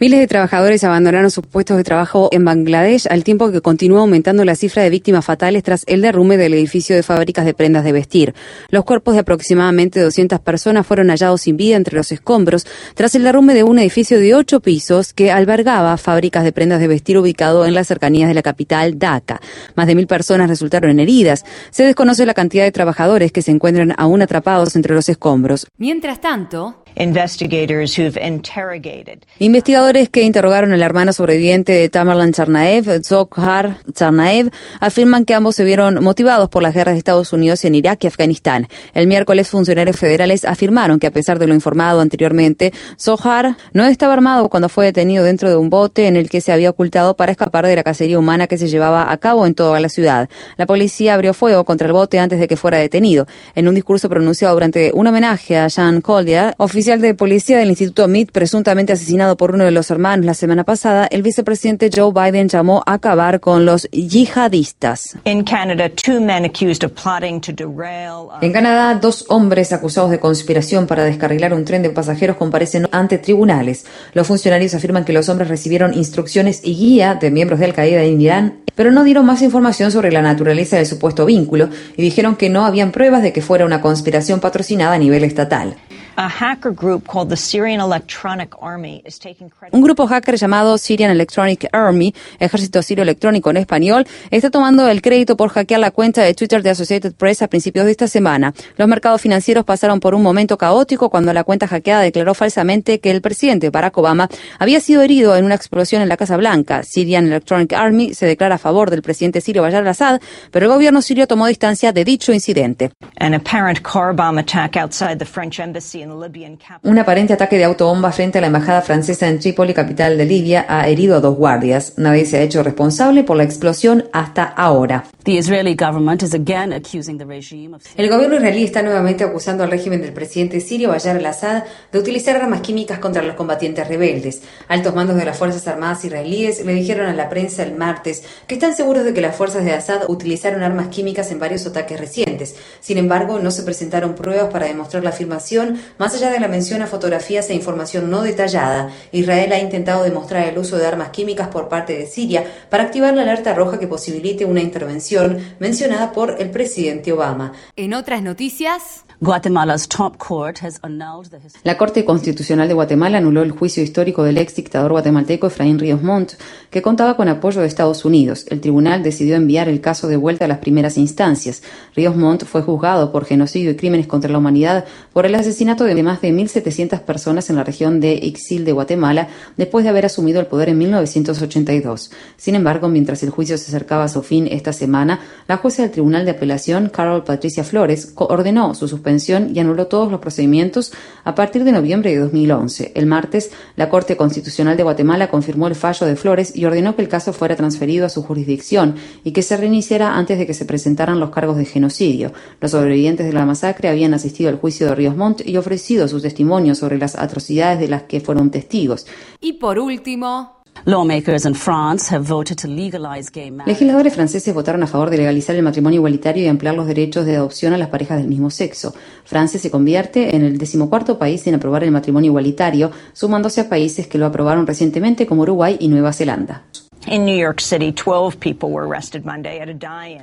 Miles de trabajadores abandonaron sus puestos de trabajo en Bangladesh al tiempo que continúa aumentando la cifra de víctimas fatales tras el derrumbe del edificio de fábricas de prendas de vestir. Los cuerpos de aproximadamente 200 personas fueron hallados sin vida entre los escombros tras el derrumbe de un edificio de ocho pisos que albergaba fábricas de prendas de vestir ubicado en las cercanías de la capital Dhaka. Más de mil personas resultaron heridas. Se desconoce la cantidad de trabajadores que se encuentran aún atrapados entre los escombros. Mientras tanto, Investigadores que interrogaron al hermano sobreviviente de Tamerlan Tsarnaev, Zohar Tsarnaev, afirman que ambos se vieron motivados por las guerras de Estados Unidos en Irak y Afganistán. El miércoles, funcionarios federales afirmaron que a pesar de lo informado anteriormente, Zohar no estaba armado cuando fue detenido dentro de un bote en el que se había ocultado para escapar de la cacería humana que se llevaba a cabo en toda la ciudad. La policía abrió fuego contra el bote antes de que fuera detenido. En un discurso pronunciado durante un homenaje a Jean Collier, oficial de policía del Instituto MIT, presuntamente asesinado por uno de los hermanos la semana pasada, el vicepresidente Joe Biden llamó a acabar con los yihadistas. En Canadá, dos hombres acusados de conspiración para descarrilar un tren de pasajeros comparecen ante tribunales. Los funcionarios afirman que los hombres recibieron instrucciones y guía de miembros de Al-Qaeda en Irán, pero no dieron más información sobre la naturaleza del supuesto vínculo y dijeron que no habían pruebas de que fuera una conspiración patrocinada a nivel estatal. Un grupo hacker llamado Syrian Electronic Army, Ejército Sirio Electrónico en español, está tomando el crédito por hackear la cuenta de Twitter de Associated Press a principios de esta semana. Los mercados financieros pasaron por un momento caótico cuando la cuenta hackeada declaró falsamente que el presidente Barack Obama había sido herido en una explosión en la Casa Blanca. Syrian Electronic Army se declara a favor del presidente sirio Bashar al-Assad, pero el gobierno sirio tomó distancia de dicho incidente. Un aparente ataque de autobomba frente a la embajada francesa en Trípoli, capital de Libia, ha herido a dos guardias. Nadie se ha hecho responsable por la explosión hasta ahora. El gobierno israelí está nuevamente acusando al régimen del presidente sirio Bayar al-Assad de utilizar armas químicas contra los combatientes rebeldes. Altos mandos de las Fuerzas Armadas israelíes le dijeron a la prensa el martes que están seguros de que las fuerzas de Assad utilizaron armas químicas en varios ataques recientes. Sin embargo, no se presentaron pruebas para demostrar la afirmación, más allá de la mención a fotografías e información no detallada. Israel ha intentado demostrar el uso de armas químicas por parte de Siria para activar la alerta roja que posibilite una intervención mencionada por el presidente Obama. En otras noticias, la Corte Constitucional de Guatemala anuló el juicio histórico del ex dictador guatemalteco Efraín Ríos Montt, que contaba con apoyo de Estados Unidos. El tribunal decidió enviar el caso de vuelta a las primeras instancias. Ríos Montt fue juzgado por genocidio y crímenes contra la humanidad por el asesinato de más de 1.700 personas en la región de Ixil de Guatemala después de haber asumido el poder en 1982. Sin embargo, mientras el juicio se acercaba a su fin esta semana, la jueza del Tribunal de Apelación, Carol Patricia Flores, ordenó su suspensión y anuló todos los procedimientos a partir de noviembre de 2011. El martes, la Corte Constitucional de Guatemala confirmó el fallo de Flores y ordenó que el caso fuera transferido a su jurisdicción y que se reiniciara antes de que se presentaran los cargos de genocidio. Los sobrevivientes de la masacre habían asistido al juicio de Ríos Montt y ofrecido sus testimonios sobre las atrocidades de las que fueron testigos. Y por último, Legisladores franceses votaron a favor de legalizar el matrimonio igualitario y ampliar los derechos de adopción a las parejas del mismo sexo. Francia se convierte en el decimocuarto país en aprobar el matrimonio igualitario, sumándose a países que lo aprobaron recientemente como Uruguay y Nueva Zelanda.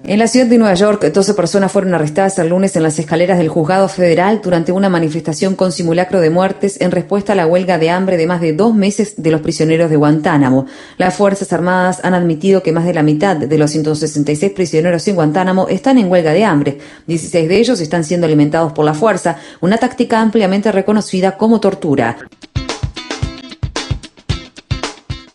En la ciudad de Nueva York, 12 personas fueron arrestadas el lunes en las escaleras del juzgado federal durante una manifestación con simulacro de muertes en respuesta a la huelga de hambre de más de dos meses de los prisioneros de Guantánamo. Las Fuerzas Armadas han admitido que más de la mitad de los 166 prisioneros en Guantánamo están en huelga de hambre. 16 de ellos están siendo alimentados por la fuerza, una táctica ampliamente reconocida como tortura.